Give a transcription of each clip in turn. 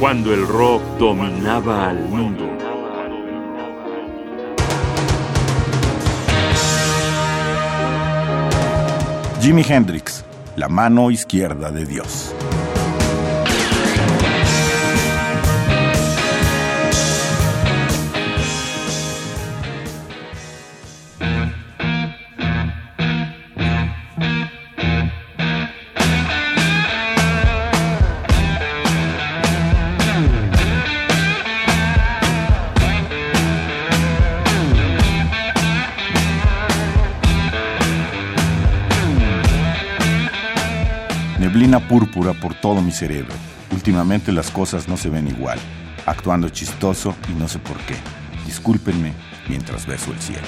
cuando el rock dominaba al mundo. Jimi Hendrix, la mano izquierda de Dios. Todo mi cerebro. Últimamente las cosas no se ven igual. Actuando chistoso y no sé por qué. Discúlpenme mientras beso el cielo.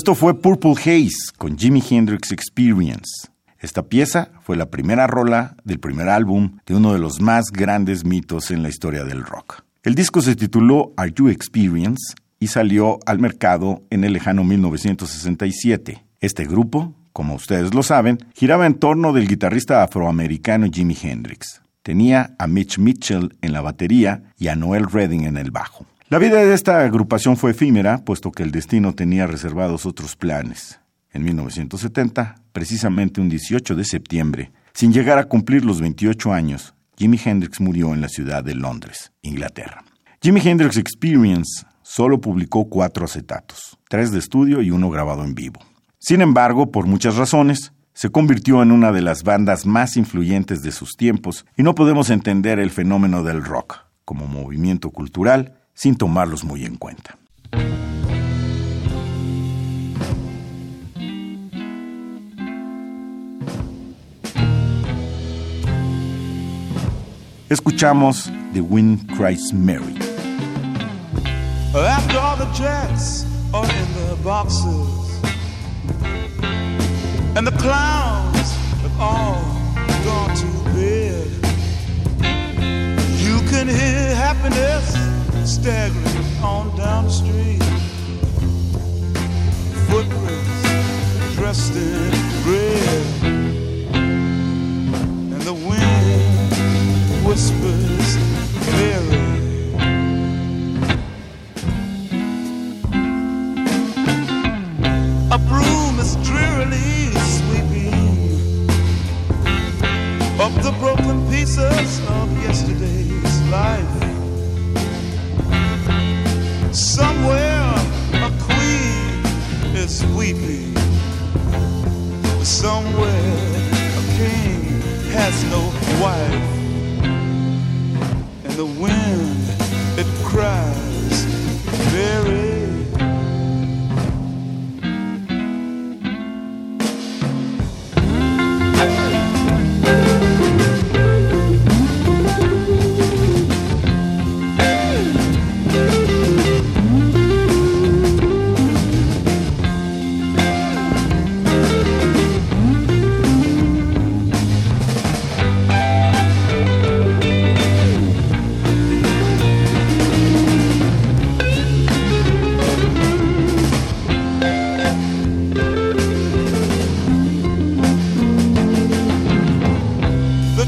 Esto fue Purple Haze con Jimi Hendrix Experience. Esta pieza fue la primera rola del primer álbum de uno de los más grandes mitos en la historia del rock. El disco se tituló Are You Experience y salió al mercado en el lejano 1967. Este grupo, como ustedes lo saben, giraba en torno del guitarrista afroamericano Jimi Hendrix. Tenía a Mitch Mitchell en la batería y a Noel Redding en el bajo. La vida de esta agrupación fue efímera, puesto que el destino tenía reservados otros planes. En 1970, precisamente un 18 de septiembre, sin llegar a cumplir los 28 años, Jimi Hendrix murió en la ciudad de Londres, Inglaterra. Jimi Hendrix Experience solo publicó cuatro acetatos, tres de estudio y uno grabado en vivo. Sin embargo, por muchas razones, se convirtió en una de las bandas más influyentes de sus tiempos y no podemos entender el fenómeno del rock como movimiento cultural sin tomarlos muy en cuenta. Escuchamos The Wind Cries Mary. After all the jets are in the boxes And the clowns have all gone to bed You can hear happiness staggering on down the street. Footprints dressed in red. And the wind whispers life.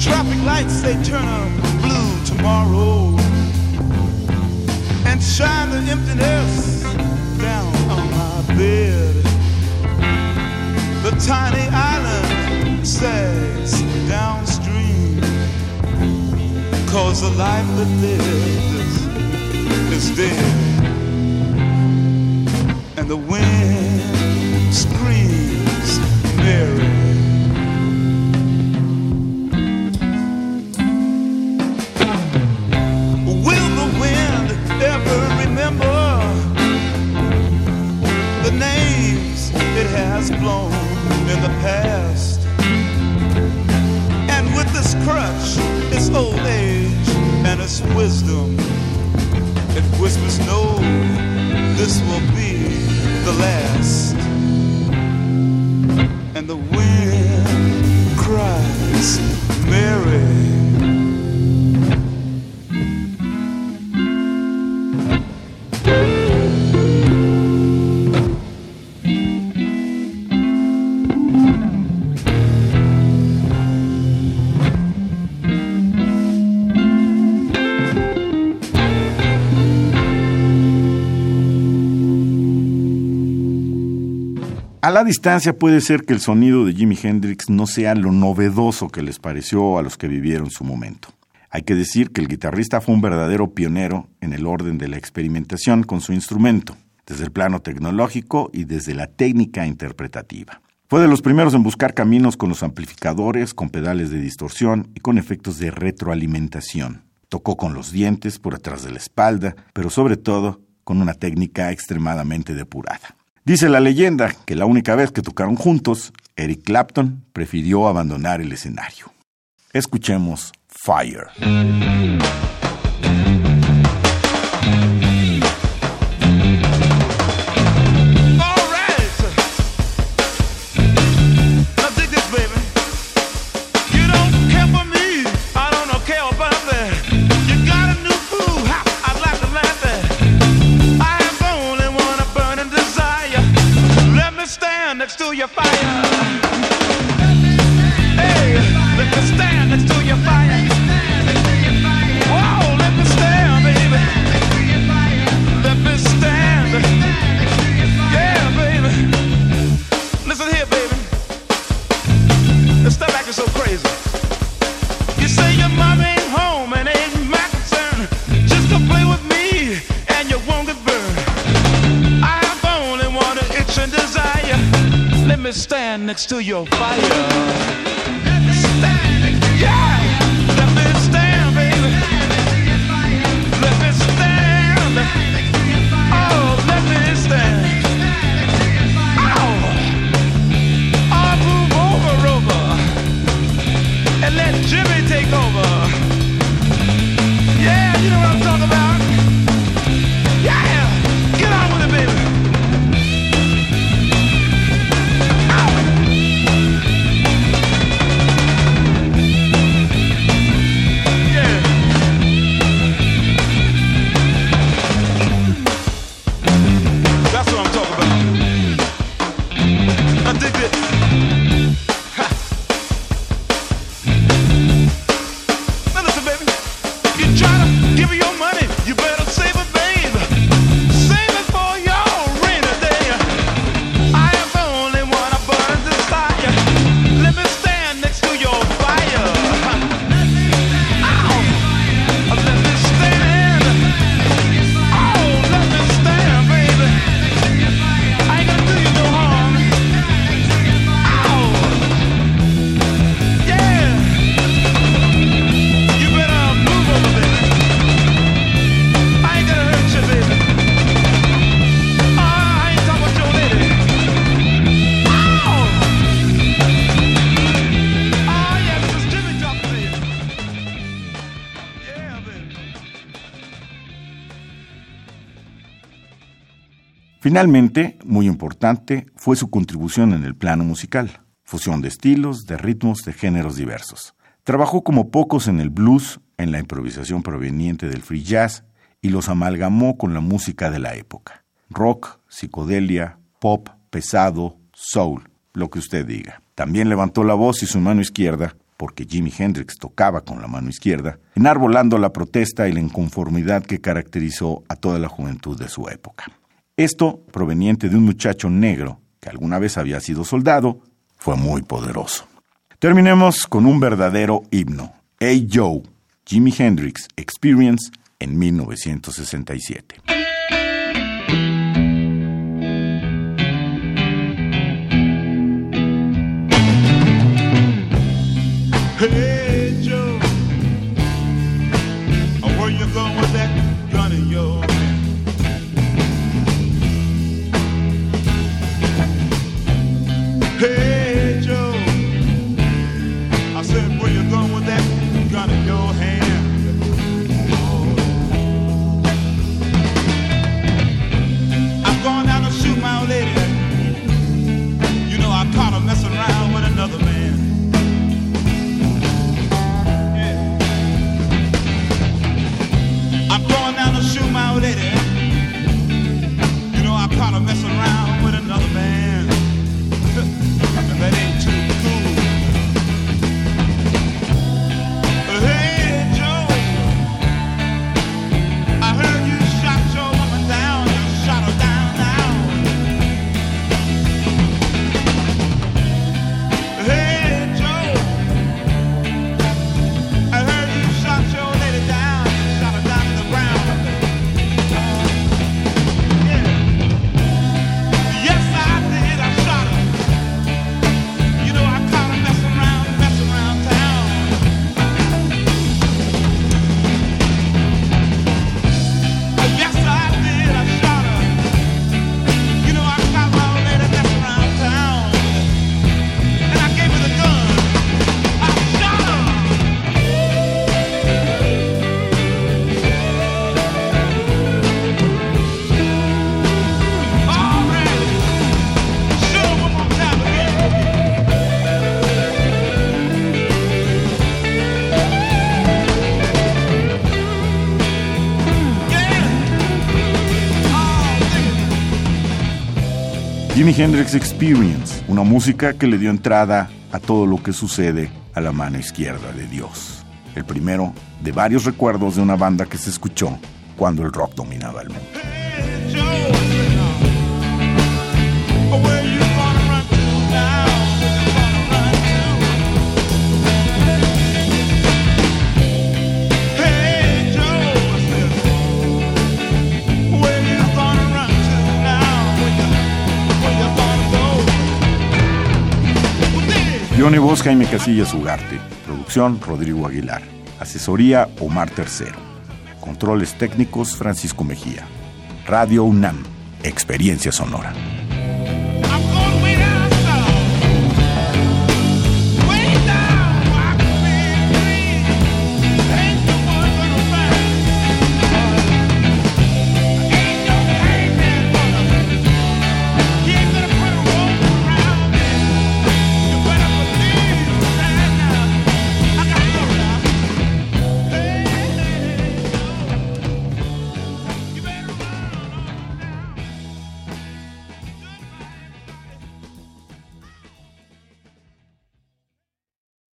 Traffic lights they turn blue tomorrow and shine the emptiness down on my bed. The tiny island sags downstream cause the life that lives is dead and the wind screams last. And the wind cries, Mary. A la distancia puede ser que el sonido de Jimi Hendrix no sea lo novedoso que les pareció a los que vivieron su momento. Hay que decir que el guitarrista fue un verdadero pionero en el orden de la experimentación con su instrumento, desde el plano tecnológico y desde la técnica interpretativa. Fue de los primeros en buscar caminos con los amplificadores, con pedales de distorsión y con efectos de retroalimentación. Tocó con los dientes por atrás de la espalda, pero sobre todo con una técnica extremadamente depurada. Dice la leyenda que la única vez que tocaron juntos, Eric Clapton prefirió abandonar el escenario. Escuchemos Fire. Fire. Next to your fire. Finalmente, muy importante, fue su contribución en el plano musical, fusión de estilos, de ritmos, de géneros diversos. Trabajó como pocos en el blues, en la improvisación proveniente del free jazz y los amalgamó con la música de la época. Rock, psicodelia, pop, pesado, soul, lo que usted diga. También levantó la voz y su mano izquierda, porque Jimi Hendrix tocaba con la mano izquierda, enarbolando la protesta y la inconformidad que caracterizó a toda la juventud de su época. Esto, proveniente de un muchacho negro que alguna vez había sido soldado, fue muy poderoso. Terminemos con un verdadero himno. Hey Joe, Jimi Hendrix Experience en 1967. Hey Jimi Hendrix Experience, una música que le dio entrada a todo lo que sucede a la mano izquierda de Dios. El primero de varios recuerdos de una banda que se escuchó cuando el rock dominaba el mundo. Voz Jaime Casillas Ugarte. Producción Rodrigo Aguilar. Asesoría Omar Tercero. Controles técnicos Francisco Mejía. Radio UNAM. Experiencia sonora.